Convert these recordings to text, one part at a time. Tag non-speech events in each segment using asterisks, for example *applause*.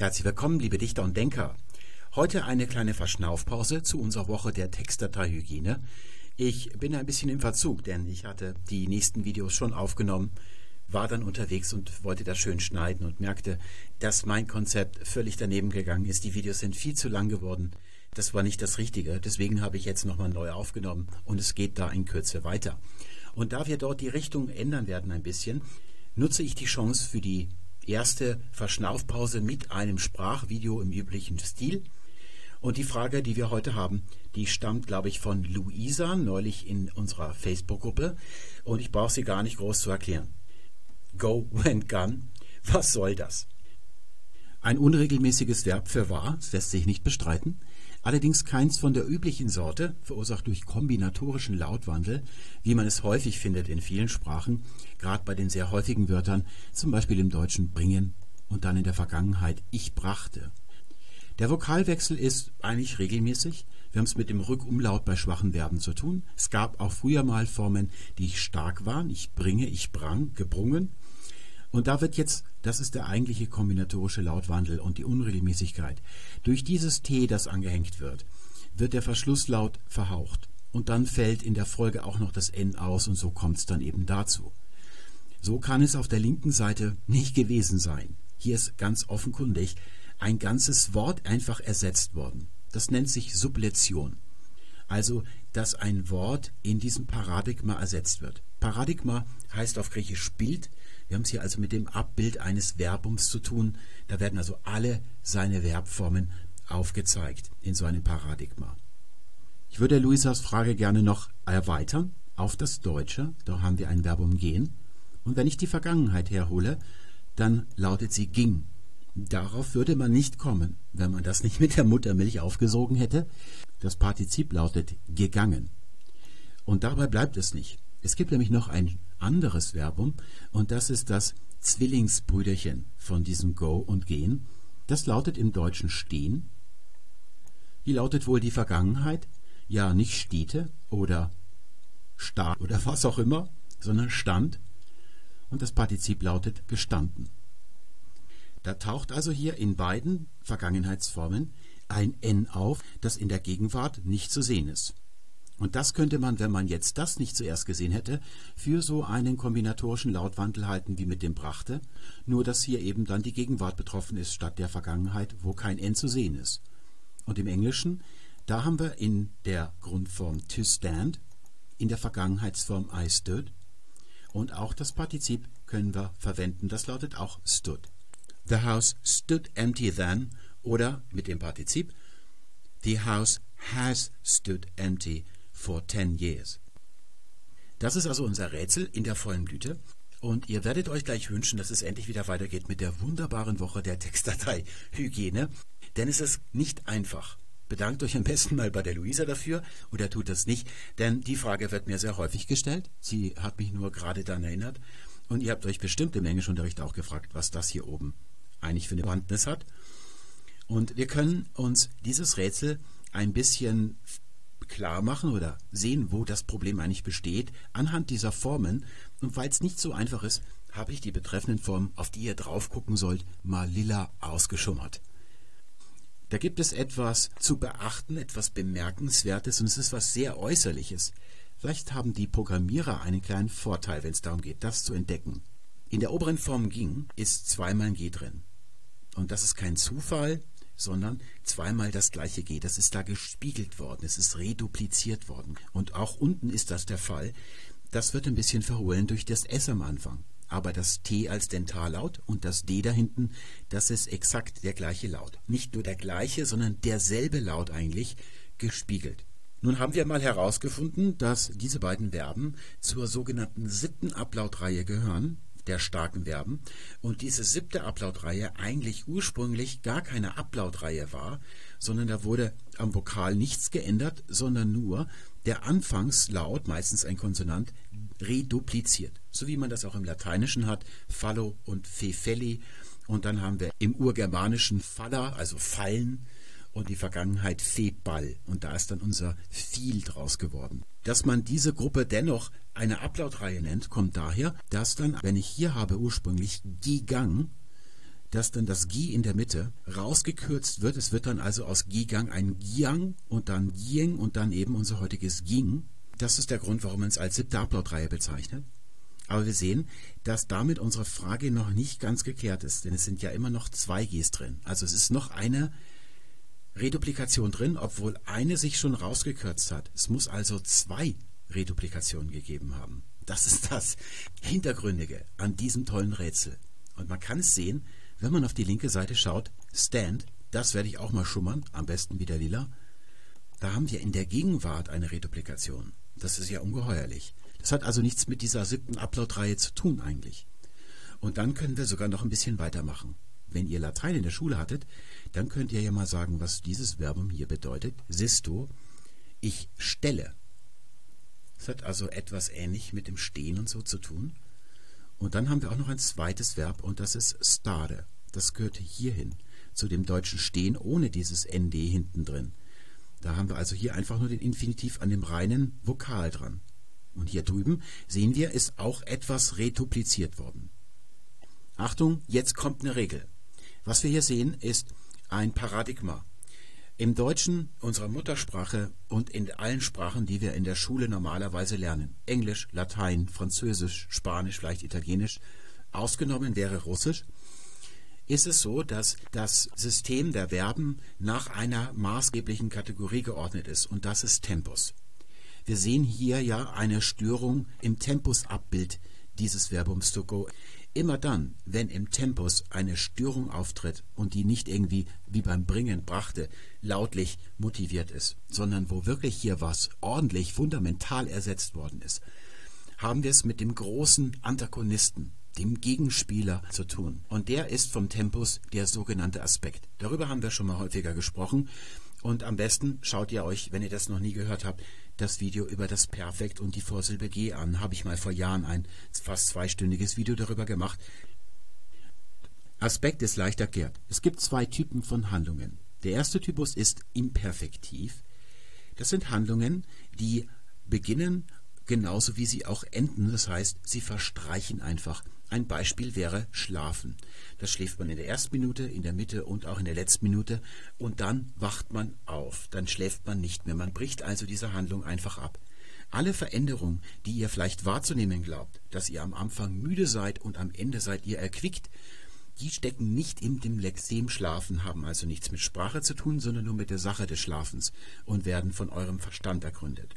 Herzlich willkommen, liebe Dichter und Denker. Heute eine kleine Verschnaufpause zu unserer Woche der Textdateihygiene. Ich bin ein bisschen im Verzug, denn ich hatte die nächsten Videos schon aufgenommen, war dann unterwegs und wollte das schön schneiden und merkte, dass mein Konzept völlig daneben gegangen ist. Die Videos sind viel zu lang geworden. Das war nicht das Richtige. Deswegen habe ich jetzt nochmal neu aufgenommen und es geht da in Kürze weiter. Und da wir dort die Richtung ändern werden ein bisschen, nutze ich die Chance für die erste Verschnaufpause mit einem Sprachvideo im üblichen Stil. Und die Frage, die wir heute haben, die stammt, glaube ich, von Luisa, neulich in unserer Facebook-Gruppe. Und ich brauche sie gar nicht groß zu erklären. Go, when, gone. Was soll das? Ein unregelmäßiges Verb für wahr, das lässt sich nicht bestreiten. Allerdings keins von der üblichen Sorte, verursacht durch kombinatorischen Lautwandel, wie man es häufig findet in vielen Sprachen, gerade bei den sehr häufigen Wörtern, zum Beispiel im Deutschen bringen und dann in der Vergangenheit ich brachte. Der Vokalwechsel ist eigentlich regelmäßig. Wir haben es mit dem Rückumlaut bei schwachen Verben zu tun. Es gab auch früher mal Formen, die stark waren. Ich bringe, ich brang, gebrungen. Und da wird jetzt, das ist der eigentliche kombinatorische Lautwandel und die Unregelmäßigkeit. Durch dieses T, das angehängt wird, wird der Verschlusslaut verhaucht. Und dann fällt in der Folge auch noch das N aus und so kommt es dann eben dazu. So kann es auf der linken Seite nicht gewesen sein. Hier ist ganz offenkundig ein ganzes Wort einfach ersetzt worden. Das nennt sich Subletion. Also, dass ein Wort in diesem Paradigma ersetzt wird. Paradigma heißt auf Griechisch Bild, wir haben es hier also mit dem Abbild eines Verbums zu tun. Da werden also alle seine Verbformen aufgezeigt in so einem Paradigma. Ich würde Luisas Frage gerne noch erweitern auf das Deutsche. Da haben wir ein Verbum gehen. Und wenn ich die Vergangenheit herhole, dann lautet sie ging. Darauf würde man nicht kommen, wenn man das nicht mit der Muttermilch aufgesogen hätte. Das Partizip lautet gegangen. Und dabei bleibt es nicht. Es gibt nämlich noch ein anderes Verbum und das ist das Zwillingsbrüderchen von diesem Go und Gehen. Das lautet im Deutschen stehen. Wie lautet wohl die Vergangenheit? Ja, nicht stete oder sta oder *laughs* was auch immer, sondern stand. Und das Partizip lautet gestanden. Da taucht also hier in beiden Vergangenheitsformen ein N auf, das in der Gegenwart nicht zu sehen ist. Und das könnte man, wenn man jetzt das nicht zuerst gesehen hätte, für so einen kombinatorischen Lautwandel halten wie mit dem Brachte, nur dass hier eben dann die Gegenwart betroffen ist statt der Vergangenheit, wo kein N zu sehen ist. Und im Englischen, da haben wir in der Grundform to stand, in der Vergangenheitsform I stood und auch das Partizip können wir verwenden, das lautet auch stood. The house stood empty then oder mit dem Partizip The house has stood empty for 10 years. Das ist also unser Rätsel in der vollen Blüte. Und ihr werdet euch gleich wünschen, dass es endlich wieder weitergeht mit der wunderbaren Woche der Textdatei Hygiene. Denn es ist nicht einfach. Bedankt euch am besten mal bei der Luisa dafür oder tut das nicht, denn die Frage wird mir sehr häufig gestellt. Sie hat mich nur gerade dann erinnert. Und ihr habt euch bestimmt im Englischunterricht auch gefragt, was das hier oben eigentlich für eine Bewandtnis hat. Und wir können uns dieses Rätsel ein bisschen klar machen oder sehen, wo das Problem eigentlich besteht, anhand dieser Formen. Und weil es nicht so einfach ist, habe ich die betreffenden Formen, auf die ihr drauf gucken sollt, mal lila ausgeschummert. Da gibt es etwas zu beachten, etwas Bemerkenswertes und es ist was sehr Äußerliches. Vielleicht haben die Programmierer einen kleinen Vorteil, wenn es darum geht, das zu entdecken. In der oberen Form ging ist zweimal ein G drin. Und das ist kein Zufall, sondern zweimal das gleiche G. Das ist da gespiegelt worden, es ist redupliziert worden. Und auch unten ist das der Fall. Das wird ein bisschen verhohlen durch das S am Anfang. Aber das T als Dentallaut und das D da hinten, das ist exakt der gleiche Laut. Nicht nur der gleiche, sondern derselbe Laut eigentlich gespiegelt. Nun haben wir mal herausgefunden, dass diese beiden Verben zur sogenannten siebten Ablautreihe gehören der starken Verben und diese siebte Ablautreihe eigentlich ursprünglich gar keine Ablautreihe war, sondern da wurde am Vokal nichts geändert, sondern nur der Anfangslaut, meistens ein Konsonant, redupliziert. So wie man das auch im Lateinischen hat, fallo und fefelli. Und dann haben wir im Urgermanischen falla, also fallen, und die Vergangenheit Feball. Und da ist dann unser viel draus geworden. Dass man diese Gruppe dennoch eine Ablautreihe nennt, kommt daher, dass dann, wenn ich hier habe ursprünglich Gigang, dass dann das Gi in der Mitte rausgekürzt wird. Es wird dann also aus Gi-Gang ein Giang und dann Gieng und dann eben unser heutiges Ging. Das ist der Grund, warum man es als siebte Upload-Reihe bezeichnet. Aber wir sehen, dass damit unsere Frage noch nicht ganz geklärt ist, denn es sind ja immer noch zwei Gs drin. Also es ist noch eine Reduplikation drin, obwohl eine sich schon rausgekürzt hat. Es muss also zwei Reduplikationen gegeben haben. Das ist das Hintergründige an diesem tollen Rätsel. Und man kann es sehen, wenn man auf die linke Seite schaut, Stand, das werde ich auch mal schummern, am besten wieder lila. Da haben wir in der Gegenwart eine Reduplikation. Das ist ja ungeheuerlich. Das hat also nichts mit dieser siebten Upload-Reihe zu tun eigentlich. Und dann können wir sogar noch ein bisschen weitermachen. Wenn ihr Latein in der Schule hattet, dann könnt ihr ja mal sagen, was dieses Verbum hier bedeutet. Sisto, ich stelle. Das hat also etwas ähnlich mit dem Stehen und so zu tun. Und dann haben wir auch noch ein zweites Verb und das ist stare. Das gehört hierhin, zu dem deutschen Stehen ohne dieses ND hinten drin. Da haben wir also hier einfach nur den Infinitiv an dem reinen Vokal dran. Und hier drüben sehen wir, ist auch etwas retupliziert worden. Achtung, jetzt kommt eine Regel. Was wir hier sehen, ist ein Paradigma. Im Deutschen, unserer Muttersprache und in allen Sprachen, die wir in der Schule normalerweise lernen, Englisch, Latein, Französisch, Spanisch, vielleicht Italienisch, ausgenommen wäre Russisch, ist es so, dass das System der Verben nach einer maßgeblichen Kategorie geordnet ist, und das ist Tempus. Wir sehen hier ja eine Störung im Tempusabbild dieses Verbums to go. Immer dann, wenn im Tempus eine Störung auftritt und die nicht irgendwie wie beim Bringen brachte, lautlich motiviert ist, sondern wo wirklich hier was ordentlich fundamental ersetzt worden ist, haben wir es mit dem großen Antagonisten, dem Gegenspieler zu tun. Und der ist vom Tempus der sogenannte Aspekt. Darüber haben wir schon mal häufiger gesprochen. Und am besten schaut ihr euch, wenn ihr das noch nie gehört habt, das Video über das Perfekt und die Vorsilbe G an. Habe ich mal vor Jahren ein fast zweistündiges Video darüber gemacht. Aspekt ist leicht erklärt. Es gibt zwei Typen von Handlungen. Der erste Typus ist imperfektiv. Das sind Handlungen, die beginnen genauso wie sie auch enden. Das heißt, sie verstreichen einfach. Ein Beispiel wäre Schlafen. Das schläft man in der ersten Minute, in der Mitte und auch in der letzten Minute und dann wacht man auf. Dann schläft man nicht mehr. Man bricht also diese Handlung einfach ab. Alle Veränderungen, die ihr vielleicht wahrzunehmen glaubt, dass ihr am Anfang müde seid und am Ende seid ihr erquickt, die stecken nicht in dem Lexem Schlafen, haben also nichts mit Sprache zu tun, sondern nur mit der Sache des Schlafens und werden von eurem Verstand ergründet.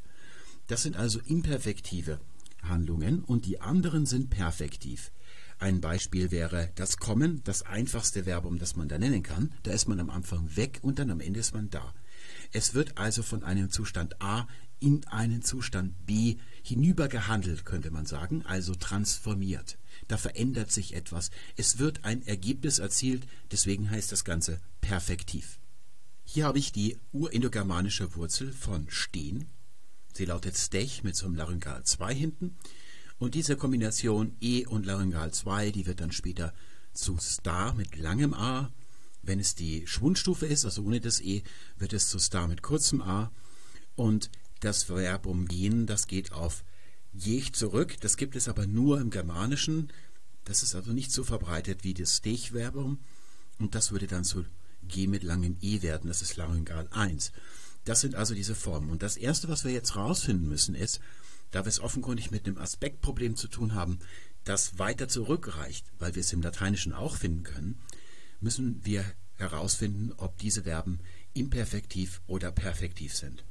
Das sind also imperfektive Handlungen und die anderen sind perfektiv. Ein Beispiel wäre das Kommen, das einfachste Verbum, das man da nennen kann. Da ist man am Anfang weg und dann am Ende ist man da. Es wird also von einem Zustand A in einen Zustand B hinübergehandelt, könnte man sagen, also transformiert. Da verändert sich etwas. Es wird ein Ergebnis erzielt, deswegen heißt das Ganze perfektiv. Hier habe ich die urindogermanische Wurzel von stehen. Sie lautet stech mit so einem Laryngal 2 hinten. Und diese Kombination E und Laryngal 2, die wird dann später zu Star mit langem A. Wenn es die Schwundstufe ist, also ohne das E, wird es zu Star mit kurzem A. Und das Verbum gehen, das geht auf jech zurück. Das gibt es aber nur im Germanischen. Das ist also nicht so verbreitet wie das Stech-Verbum. Und das würde dann zu G mit langem E werden. Das ist Laryngal 1. Das sind also diese Formen. Und das Erste, was wir jetzt rausfinden müssen, ist, da wir es offenkundig mit einem Aspektproblem zu tun haben, das weiter zurückreicht, weil wir es im Lateinischen auch finden können, müssen wir herausfinden, ob diese Verben imperfektiv oder perfektiv sind.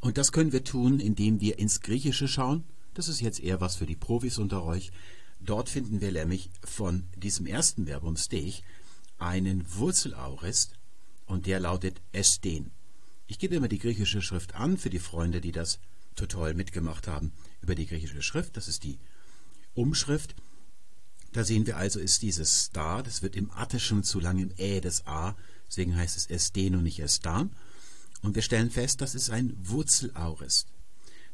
Und das können wir tun, indem wir ins Griechische schauen. Das ist jetzt eher was für die Profis unter euch. Dort finden wir nämlich von diesem ersten Verbum stech einen Wurzelaurist und der lautet esten. Ich gebe immer die griechische Schrift an für die Freunde, die das toll mitgemacht haben über die griechische Schrift. Das ist die Umschrift. Da sehen wir also, ist dieses Star, das wird im Attischen zu langem Ä des A, deswegen heißt es Esten und nicht Estan. Und wir stellen fest, das ist ein Wurzelaurist.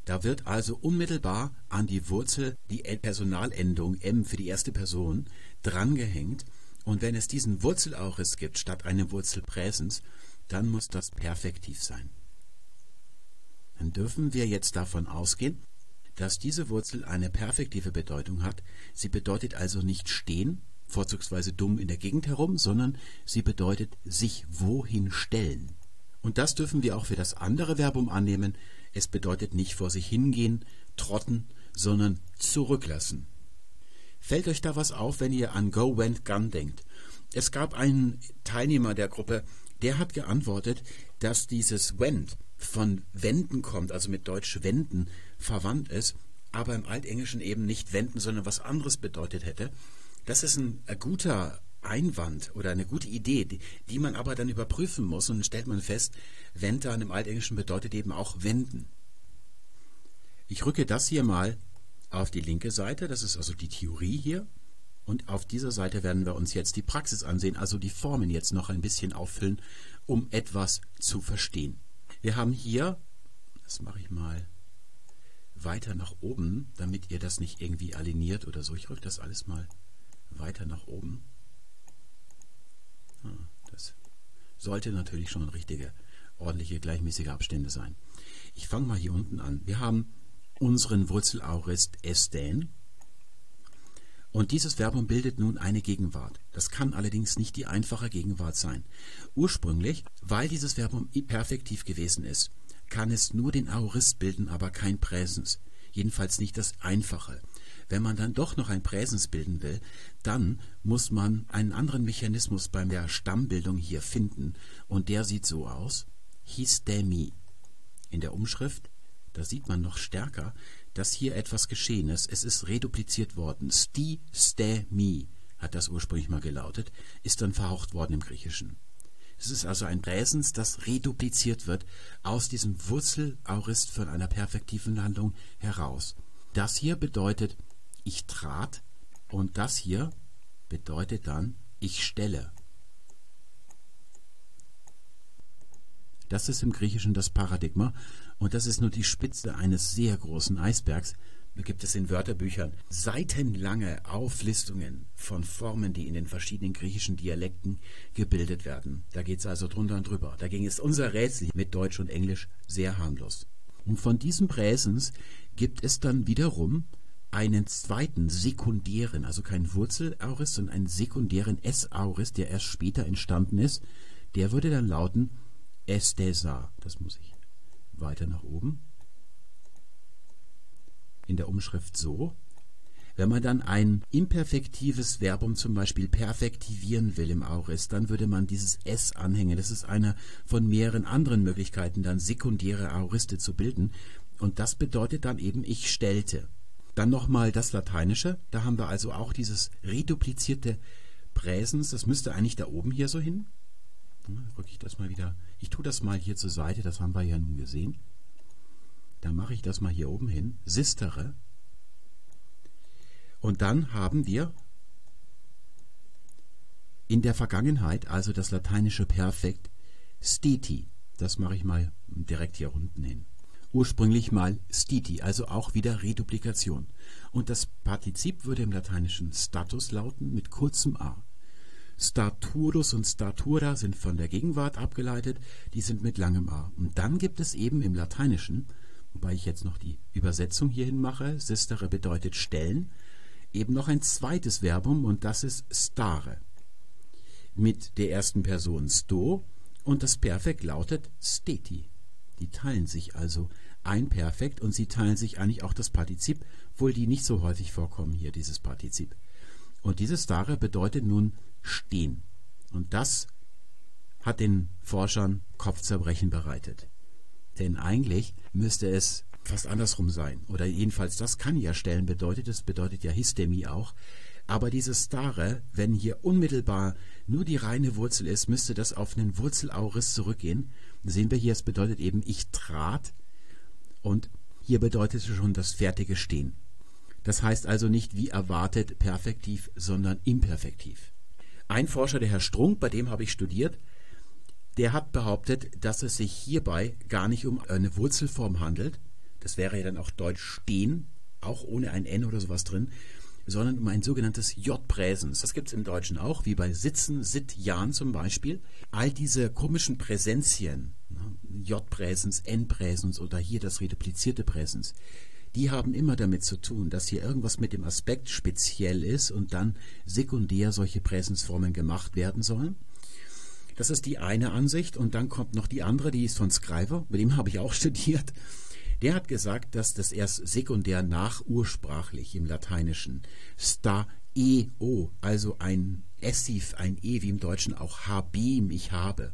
Da wird also unmittelbar an die Wurzel die Personalendung M für die erste Person drangehängt. Und wenn es diesen Wurzelaurist gibt statt einem Wurzelpräsens, dann muss das perfektiv sein dann dürfen wir jetzt davon ausgehen, dass diese Wurzel eine perfektive Bedeutung hat. Sie bedeutet also nicht stehen, vorzugsweise dumm in der Gegend herum, sondern sie bedeutet sich wohin stellen. Und das dürfen wir auch für das andere Verbum annehmen. Es bedeutet nicht vor sich hingehen, trotten, sondern zurücklassen. Fällt euch da was auf, wenn ihr an Go Went Gun denkt? Es gab einen Teilnehmer der Gruppe, der hat geantwortet, dass dieses Went von wenden kommt, also mit Deutsch wenden verwandt ist, aber im Altenglischen eben nicht wenden, sondern was anderes bedeutet hätte. Das ist ein, ein guter Einwand oder eine gute Idee, die, die, man aber dann überprüfen muss und dann stellt man fest, Wendern im Altenglischen bedeutet eben auch wenden. Ich rücke das hier mal auf die linke Seite, das ist also die Theorie hier. Und auf dieser Seite werden wir uns jetzt die Praxis ansehen, also die Formen jetzt noch ein bisschen auffüllen, um etwas zu verstehen. Wir haben hier, das mache ich mal weiter nach oben, damit ihr das nicht irgendwie aligniert oder so. Ich rücke das alles mal weiter nach oben. Ah, das sollte natürlich schon richtige, ordentliche, gleichmäßige Abstände sein. Ich fange mal hier unten an. Wir haben unseren Wurzelaurist esten. Und dieses Verbum bildet nun eine Gegenwart. Das kann allerdings nicht die einfache Gegenwart sein. Ursprünglich, weil dieses Verbum perfektiv gewesen ist, kann es nur den Aorist bilden, aber kein Präsens. Jedenfalls nicht das Einfache. Wenn man dann doch noch ein Präsens bilden will, dann muss man einen anderen Mechanismus bei der Stammbildung hier finden. Und der sieht so aus. Histemi. In der Umschrift da sieht man noch stärker, dass hier etwas geschehen ist. Es ist redupliziert worden. Sti, ste, mi hat das ursprünglich mal gelautet, ist dann verhaucht worden im Griechischen. Es ist also ein Präsens, das redupliziert wird aus diesem Wurzelaurist von einer perfektiven Handlung heraus. Das hier bedeutet ich trat und das hier bedeutet dann ich stelle. Das ist im Griechischen das Paradigma und das ist nur die Spitze eines sehr großen Eisbergs. Da gibt es in Wörterbüchern seitenlange Auflistungen von Formen, die in den verschiedenen griechischen Dialekten gebildet werden. Da geht es also drunter und drüber. Dagegen ist unser Rätsel mit Deutsch und Englisch sehr harmlos. Und von diesem Präsens gibt es dann wiederum einen zweiten sekundären, also kein Wurzelaurist, sondern einen sekundären S-Aurist, der erst später entstanden ist. Der würde dann lauten Estesa. Das muss ich weiter nach oben. In der Umschrift so. Wenn man dann ein imperfektives Verbum zum Beispiel perfektivieren will im Aurist, dann würde man dieses S anhängen. Das ist eine von mehreren anderen Möglichkeiten, dann sekundäre Auriste zu bilden. Und das bedeutet dann eben, ich stellte. Dann nochmal das Lateinische. Da haben wir also auch dieses reduplizierte Präsens. Das müsste eigentlich da oben hier so hin. Rücke ich das mal wieder ich tue das mal hier zur Seite, das haben wir ja nun gesehen. Dann mache ich das mal hier oben hin, sistere. Und dann haben wir in der Vergangenheit, also das lateinische Perfekt, steti. Das mache ich mal direkt hier unten hin. Ursprünglich mal stiti, also auch wieder Reduplikation. Und das Partizip würde im lateinischen Status lauten mit kurzem a. Staturus und Statura sind von der Gegenwart abgeleitet, die sind mit langem A. Und dann gibt es eben im Lateinischen, wobei ich jetzt noch die Übersetzung hierhin mache, sistere bedeutet stellen, eben noch ein zweites Verbum und das ist stare. Mit der ersten Person sto und das Perfekt lautet steti. Die teilen sich also ein Perfekt und sie teilen sich eigentlich auch das Partizip, wohl die nicht so häufig vorkommen hier, dieses Partizip. Und dieses stare bedeutet nun stehen. Und das hat den Forschern Kopfzerbrechen bereitet. Denn eigentlich müsste es fast andersrum sein. Oder jedenfalls, das kann ja stellen bedeutet, das bedeutet ja Hystemie auch. Aber dieses Stare, wenn hier unmittelbar nur die reine Wurzel ist, müsste das auf einen Wurzelaurist zurückgehen. Sehen wir hier, es bedeutet eben, ich trat. Und hier bedeutet es schon das fertige Stehen. Das heißt also nicht wie erwartet perfektiv, sondern imperfektiv. Ein Forscher, der Herr Strunk, bei dem habe ich studiert, der hat behauptet, dass es sich hierbei gar nicht um eine Wurzelform handelt. Das wäre ja dann auch Deutsch stehen, auch ohne ein N oder sowas drin, sondern um ein sogenanntes J-Präsens. Das gibt es im Deutschen auch, wie bei Sitzen, Sit, Jan zum Beispiel. All diese komischen Präsenzien, ne, J-Präsens, N-Präsens oder hier das reduplizierte Präsens, die haben immer damit zu tun, dass hier irgendwas mit dem Aspekt speziell ist und dann sekundär solche Präsensformen gemacht werden sollen. Das ist die eine Ansicht und dann kommt noch die andere, die ist von Scriver, mit dem habe ich auch *laughs* studiert. Der hat gesagt, dass das erst sekundär nachursprachlich im Lateinischen sta e o, also ein Essiv, ein E wie im Deutschen auch habim, ich habe.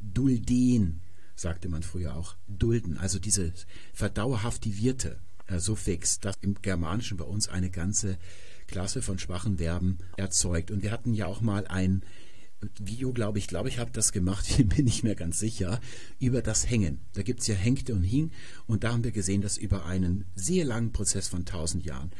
Dulden, sagte man früher auch, dulden, also diese verdauerhaftivierte Suffix, das im Germanischen bei uns eine ganze Klasse von schwachen Verben erzeugt. Und wir hatten ja auch mal ein Video, glaube ich, glaube ich, habe das gemacht, *laughs* ich bin nicht mehr ganz sicher, über das Hängen. Da gibt es ja Hängte und Hing und da haben wir gesehen, dass über einen sehr langen Prozess von tausend Jahren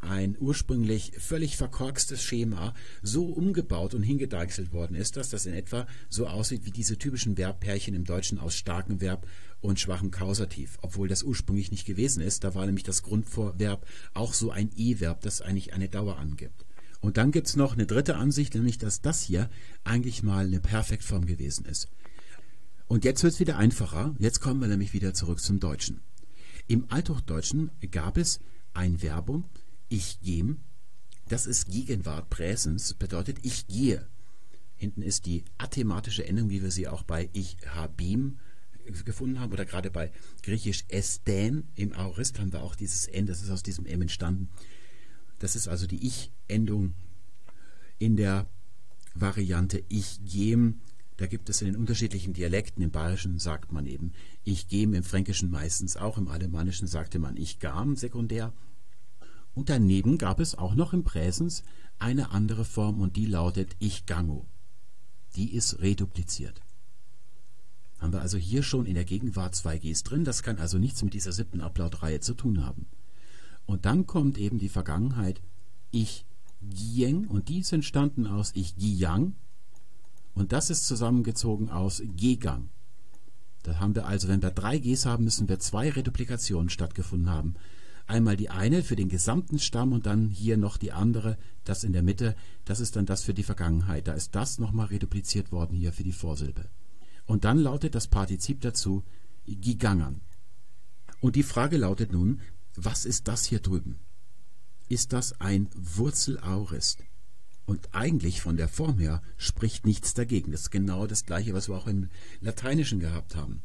ein ursprünglich völlig verkorkstes Schema so umgebaut und hingedeichselt worden ist, dass das in etwa so aussieht wie diese typischen Verbpärchen im Deutschen aus starkem Verb und schwachem Kausativ, obwohl das ursprünglich nicht gewesen ist. Da war nämlich das Grundverb auch so ein E-Verb, das eigentlich eine Dauer angibt. Und dann gibt es noch eine dritte Ansicht, nämlich dass das hier eigentlich mal eine Perfektform gewesen ist. Und jetzt wird es wieder einfacher. Jetzt kommen wir nämlich wieder zurück zum Deutschen. Im Althochdeutschen gab es ein Verbum, ich gehe. Das ist Gegenwart Präsens, bedeutet ich gehe. Hinten ist die athematische Endung, wie wir sie auch bei ich habim gefunden haben, oder gerade bei griechisch esten im Aorist haben wir auch dieses N, das ist aus diesem M entstanden. Das ist also die Ich-Endung in der Variante Ich gem. Da gibt es in den unterschiedlichen Dialekten, im Bayerischen sagt man eben Ich gem, im Fränkischen meistens auch, im Alemannischen sagte man Ich gam sekundär. Und daneben gab es auch noch im Präsens eine andere Form und die lautet Ich gango. Die ist redupliziert. Haben wir also hier schon in der Gegenwart zwei Gs drin, das kann also nichts mit dieser siebten Ablautreihe zu tun haben. Und dann kommt eben die Vergangenheit ich gieng und die ist entstanden aus ich giang und das ist zusammengezogen aus gegang. Da haben wir also, wenn wir drei Gs haben, müssen wir zwei Reduplikationen stattgefunden haben. Einmal die eine für den gesamten Stamm und dann hier noch die andere, das in der Mitte, das ist dann das für die Vergangenheit. Da ist das nochmal redupliziert worden hier für die Vorsilbe. Und dann lautet das Partizip dazu gigangern. Und die Frage lautet nun, was ist das hier drüben? Ist das ein Wurzelaurist? Und eigentlich von der Form her spricht nichts dagegen. Das ist genau das gleiche, was wir auch im Lateinischen gehabt haben.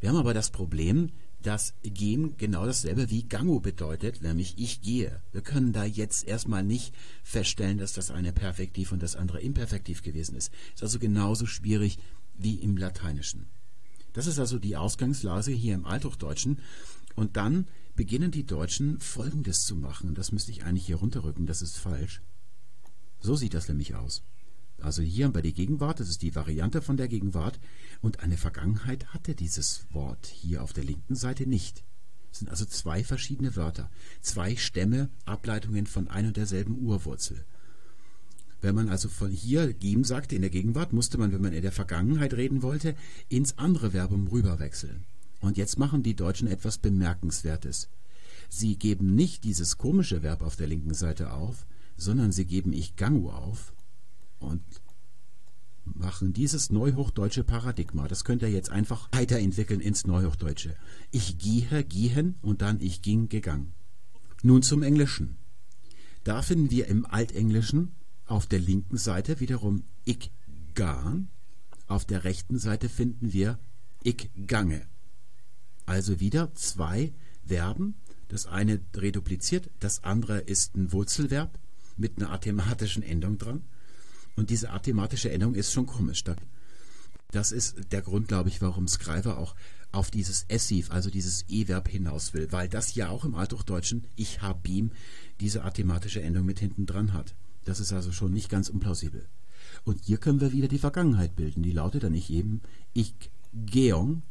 Wir haben aber das Problem, dass gehen genau dasselbe wie gango bedeutet, nämlich ich gehe. Wir können da jetzt erstmal nicht feststellen, dass das eine Perfektiv und das andere Imperfektiv gewesen ist. Ist also genauso schwierig wie im Lateinischen. Das ist also die Ausgangslage hier im Althochdeutschen. Und dann beginnen die Deutschen Folgendes zu machen. Und das müsste ich eigentlich hier runterrücken, das ist falsch. So sieht das nämlich aus. Also hier haben wir die Gegenwart, das ist die Variante von der Gegenwart. Und eine Vergangenheit hatte dieses Wort hier auf der linken Seite nicht. Es sind also zwei verschiedene Wörter, zwei Stämme, Ableitungen von ein und derselben Urwurzel. Wenn man also von hier geben sagte in der Gegenwart, musste man, wenn man in der Vergangenheit reden wollte, ins andere Verbum rüberwechseln. Und jetzt machen die Deutschen etwas Bemerkenswertes. Sie geben nicht dieses komische Verb auf der linken Seite auf, sondern sie geben ich gangu auf und machen dieses neuhochdeutsche Paradigma. Das könnt ihr jetzt einfach weiterentwickeln ins Neuhochdeutsche. Ich gehe, gehen und dann ich ging, gegangen. Nun zum Englischen. Da finden wir im Altenglischen auf der linken Seite wiederum ich gan, auf der rechten Seite finden wir ich gange. Also wieder zwei Verben. Das eine redupliziert, das andere ist ein Wurzelverb mit einer athematischen Endung dran. Und diese athematische Endung ist schon komisch. Das ist der Grund, glaube ich, warum Scriver auch auf dieses Essiv, also dieses E-Verb hinaus will, weil das ja auch im Althochdeutschen ich hab ihm diese athematische Endung mit hinten dran hat. Das ist also schon nicht ganz unplausibel. Und hier können wir wieder die Vergangenheit bilden. Die lautet dann nicht eben ich geong,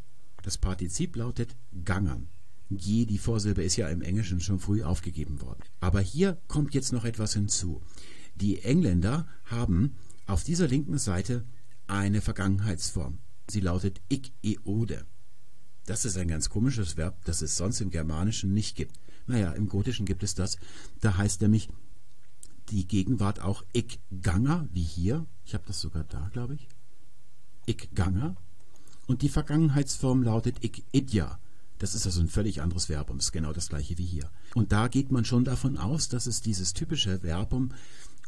das Partizip lautet gangern. Je, die Vorsilbe ist ja im Englischen schon früh aufgegeben worden. Aber hier kommt jetzt noch etwas hinzu. Die Engländer haben auf dieser linken Seite eine Vergangenheitsform. Sie lautet ik eode. Das ist ein ganz komisches Verb, das es sonst im Germanischen nicht gibt. Naja, im Gotischen gibt es das. Da heißt nämlich die Gegenwart auch ik ganger, wie hier. Ich habe das sogar da, glaube ich. Ik ganger. Und die Vergangenheitsform lautet ik idja. Das ist also ein völlig anderes Verbum, ist genau das gleiche wie hier. Und da geht man schon davon aus, dass es dieses typische Verbum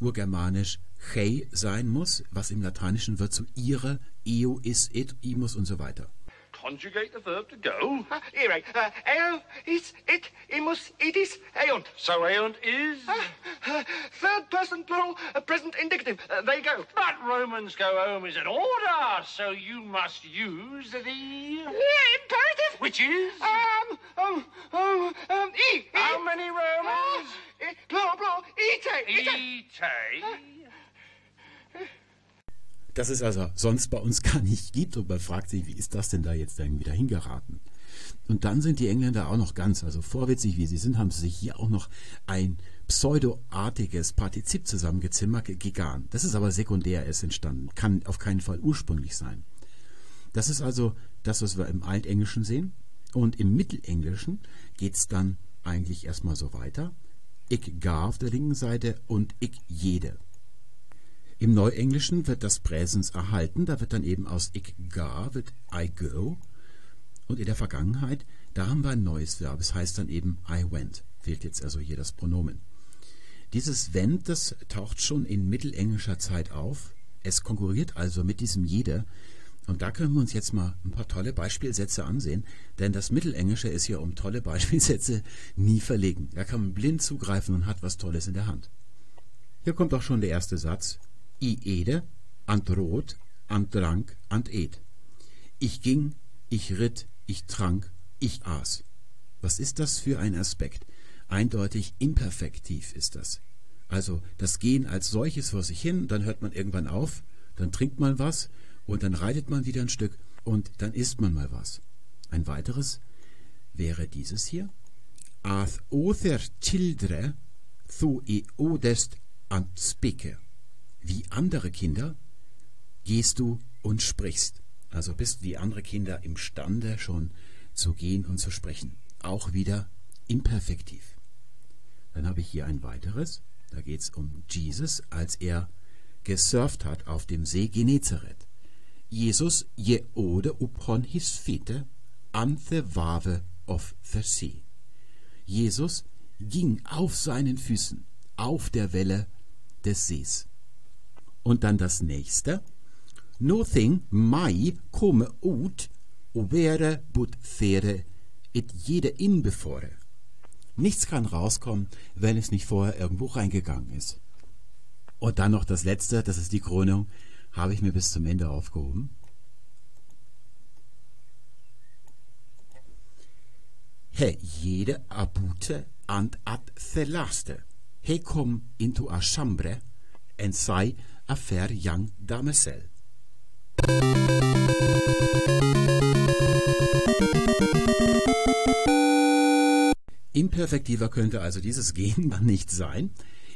urgermanisch chei sein muss, was im Lateinischen wird zu ihre, eo, is, it, imus und so weiter. conjugate the verb to go. Uh, here, uh, eo, is, it, imus, idis, eunt. So eunt is? Uh, uh, third person plural, uh, present indicative. Uh, they go. But Romans go home is an order, so you must use the... Yeah, imperative. Which is? Um, um, um, um, e. How many Romans? Uh, plural, plural, ite. Ite. ite. Das es also sonst bei uns *laughs* gar nicht gibt. Und man fragt sich, wie ist das denn da jetzt irgendwie dahin geraten? Und dann sind die Engländer auch noch ganz, also vorwitzig wie sie sind, haben sie sich hier auch noch ein pseudoartiges Partizip zusammengezimmert, gegan. Das ist aber sekundär erst entstanden, kann auf keinen Fall ursprünglich sein. Das ist also das, was wir im Altenglischen sehen. Und im Mittelenglischen geht es dann eigentlich erstmal so weiter. Ich gar auf der linken Seite und ich jede. Im Neuenglischen wird das Präsens erhalten, da wird dann eben aus ich gar wird I go. Und in der Vergangenheit, da haben wir ein neues Verb, es heißt dann eben I went, fehlt jetzt also hier das Pronomen. Dieses went, das taucht schon in mittelenglischer Zeit auf, es konkurriert also mit diesem jeder, und da können wir uns jetzt mal ein paar tolle Beispielsätze ansehen, denn das Mittelenglische ist ja um tolle Beispielsätze nie verlegen. Da kann man blind zugreifen und hat was Tolles in der Hand. Hier kommt auch schon der erste Satz. I ede, and rot, and drank, and ed. Ich ging, ich ritt, ich trank, ich aß. Was ist das für ein Aspekt? Eindeutig imperfektiv ist das. Also das Gehen als solches vor sich hin, dann hört man irgendwann auf, dann trinkt man was und dann reitet man wieder ein Stück und dann isst man mal was. Ein weiteres wäre dieses hier. Ath other childre thu i odest an spike wie andere Kinder gehst du und sprichst. Also bist wie andere Kinder imstande schon zu gehen und zu sprechen. Auch wieder imperfektiv. Dann habe ich hier ein weiteres. Da geht es um Jesus, als er gesurft hat auf dem See Genezareth. Jesus je ode upon his fete an wave of the sea. Jesus ging auf seinen Füßen auf der Welle des Sees. Und dann das nächste. Nothing mai komme ut overe but fere et jede in before. Nichts kann rauskommen, wenn es nicht vorher irgendwo reingegangen ist. Und dann noch das letzte, das ist die Krönung, habe ich mir bis zum Ende aufgehoben. He jede abute and at thelaste. He kom into a chambre and sei Affaire Young Damasel. Imperfektiver könnte also dieses *laughs* Gehen nicht sein.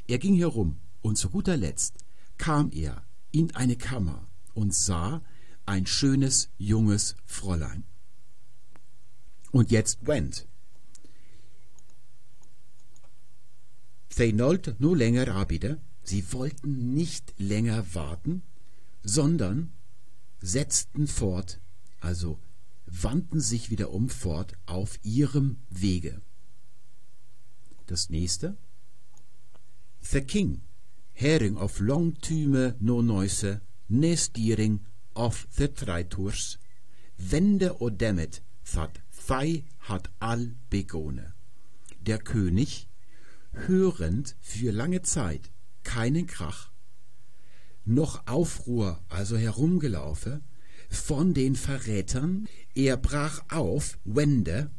Er ging herum und zu guter Letzt kam er in eine Kammer und sah ein schönes junges Fräulein. Und jetzt went. They nolt no länger abide, Sie wollten nicht länger warten, sondern setzten fort, also wandten sich wieder um fort auf ihrem Wege. Das nächste. The King, hearing of long Tüme no neuse, ne steering of the Treiturs, wende odemet, that fei hat all begone. Der König, hörend für lange Zeit keinen Krach, noch Aufruhr, also herumgelaufe, von den Verrätern. Er brach auf, wende,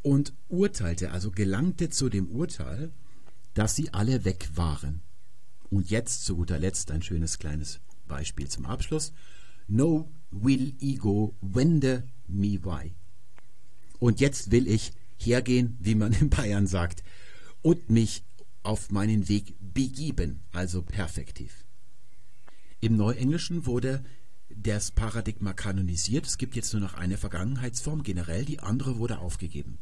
und urteilte, also gelangte zu dem Urteil, dass sie alle weg waren. Und jetzt zu guter Letzt ein schönes kleines Beispiel zum Abschluss. No will ego wende me why. Und jetzt will ich hergehen, wie man in Bayern sagt, und mich auf meinen Weg begeben, also perfektiv. Im Neuenglischen wurde das Paradigma kanonisiert. Es gibt jetzt nur noch eine Vergangenheitsform generell, die andere wurde aufgegeben.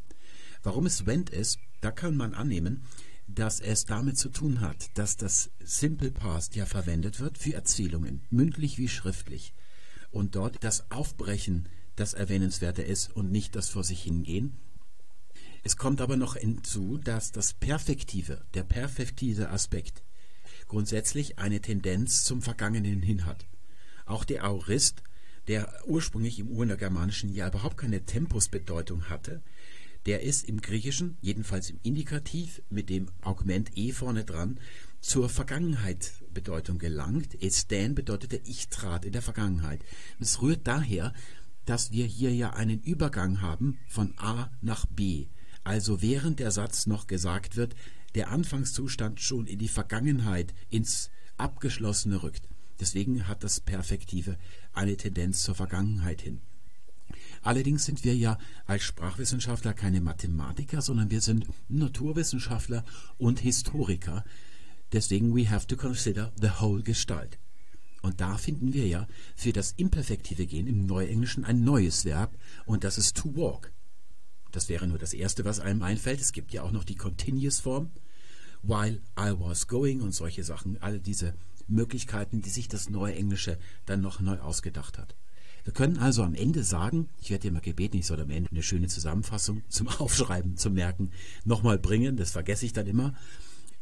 Warum es went ist, da kann man annehmen, dass es damit zu tun hat, dass das Simple Past ja verwendet wird für Erzählungen, mündlich wie schriftlich. Und dort das Aufbrechen das Erwähnenswerte ist und nicht das vor sich hingehen. Es kommt aber noch hinzu, dass das Perfektive, der perfektive Aspekt, grundsätzlich eine Tendenz zum Vergangenen hin hat. Auch der Aorist, der ursprünglich im Urnergermanischen ja überhaupt keine Tempusbedeutung hatte, der ist im Griechischen, jedenfalls im Indikativ, mit dem Augment e vorne dran, zur Vergangenheit-Bedeutung gelangt. Estan bedeutete ich trat in der Vergangenheit. Es rührt daher, dass wir hier ja einen Übergang haben von A nach B. Also während der Satz noch gesagt wird, der Anfangszustand schon in die Vergangenheit, ins Abgeschlossene rückt. Deswegen hat das Perfektive eine Tendenz zur Vergangenheit hin. Allerdings sind wir ja als Sprachwissenschaftler keine Mathematiker, sondern wir sind Naturwissenschaftler und Historiker. Deswegen we have to consider the whole Gestalt. Und da finden wir ja für das imperfektive Gehen im Neuenglischen ein neues Verb und das ist to walk. Das wäre nur das Erste, was einem einfällt. Es gibt ja auch noch die Continuous Form. While I was going und solche Sachen. All diese Möglichkeiten, die sich das neue Englische dann noch neu ausgedacht hat. Wir können also am Ende sagen, ich werde dir mal gebeten, ich soll am Ende eine schöne Zusammenfassung zum *laughs* Aufschreiben, zum Merken nochmal bringen, das vergesse ich dann immer,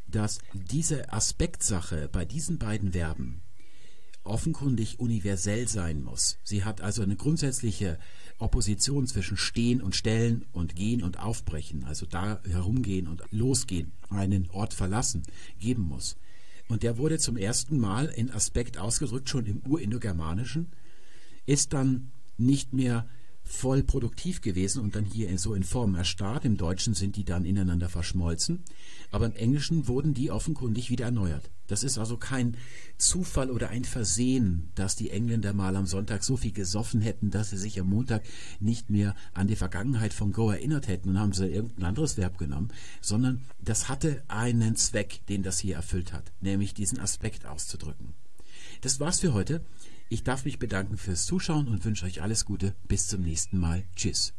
dass diese Aspektsache bei diesen beiden Verben offenkundig universell sein muss. Sie hat also eine grundsätzliche Opposition zwischen Stehen und Stellen und Gehen und Aufbrechen, also da herumgehen und losgehen, einen Ort verlassen, geben muss. Und der wurde zum ersten Mal in Aspekt ausgedrückt, schon im Urindogermanischen, ist dann nicht mehr voll produktiv gewesen und dann hier so in Form erstarrt. Im Deutschen sind die dann ineinander verschmolzen, aber im Englischen wurden die offenkundig wieder erneuert. Das ist also kein Zufall oder ein Versehen, dass die Engländer mal am Sonntag so viel gesoffen hätten, dass sie sich am Montag nicht mehr an die Vergangenheit von Go erinnert hätten und haben sie irgendein anderes Verb genommen, sondern das hatte einen Zweck, den das hier erfüllt hat, nämlich diesen Aspekt auszudrücken. Das war's für heute. Ich darf mich bedanken fürs Zuschauen und wünsche euch alles Gute. Bis zum nächsten Mal. Tschüss.